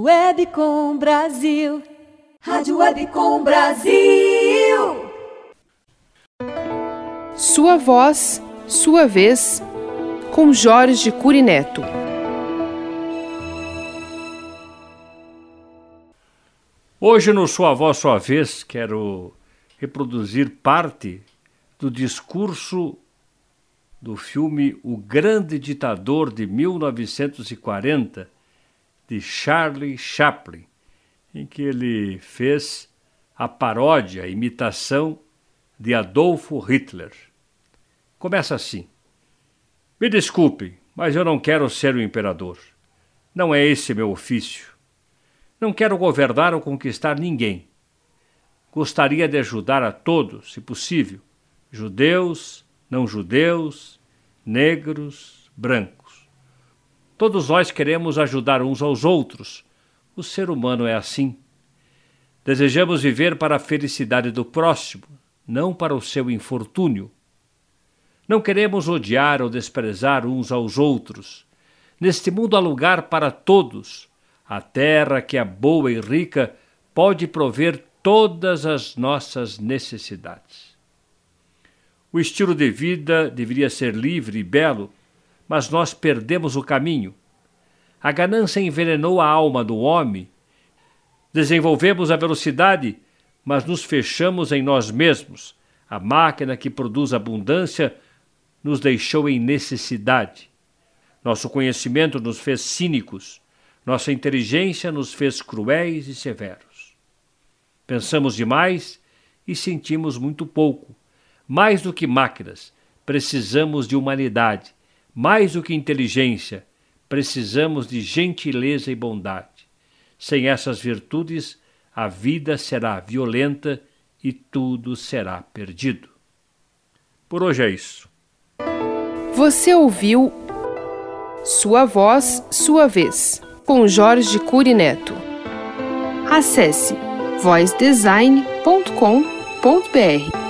Webcom Brasil. Rádio Webcom Brasil. Sua voz, sua vez, com Jorge Curineto. Hoje, no Sua Voz, Sua Vez, quero reproduzir parte do discurso do filme O Grande Ditador de 1940, de Charlie Chaplin, em que ele fez a paródia, a imitação de Adolfo Hitler. Começa assim: Me desculpem, mas eu não quero ser o imperador. Não é esse meu ofício. Não quero governar ou conquistar ninguém. Gostaria de ajudar a todos, se possível, judeus, não judeus, negros, brancos. Todos nós queremos ajudar uns aos outros. O ser humano é assim. Desejamos viver para a felicidade do próximo, não para o seu infortúnio. Não queremos odiar ou desprezar uns aos outros. Neste mundo há lugar para todos a terra que é boa e rica pode prover todas as nossas necessidades. O estilo de vida deveria ser livre e belo, mas nós perdemos o caminho. A ganância envenenou a alma do homem. Desenvolvemos a velocidade, mas nos fechamos em nós mesmos. A máquina que produz abundância nos deixou em necessidade. Nosso conhecimento nos fez cínicos. Nossa inteligência nos fez cruéis e severos. Pensamos demais e sentimos muito pouco. Mais do que máquinas, precisamos de humanidade. Mais do que inteligência, precisamos de gentileza e bondade. Sem essas virtudes, a vida será violenta e tudo será perdido. Por hoje é isso. Você ouviu Sua Voz, Sua Vez com Jorge Curineto. Acesse voicedesign.com.br.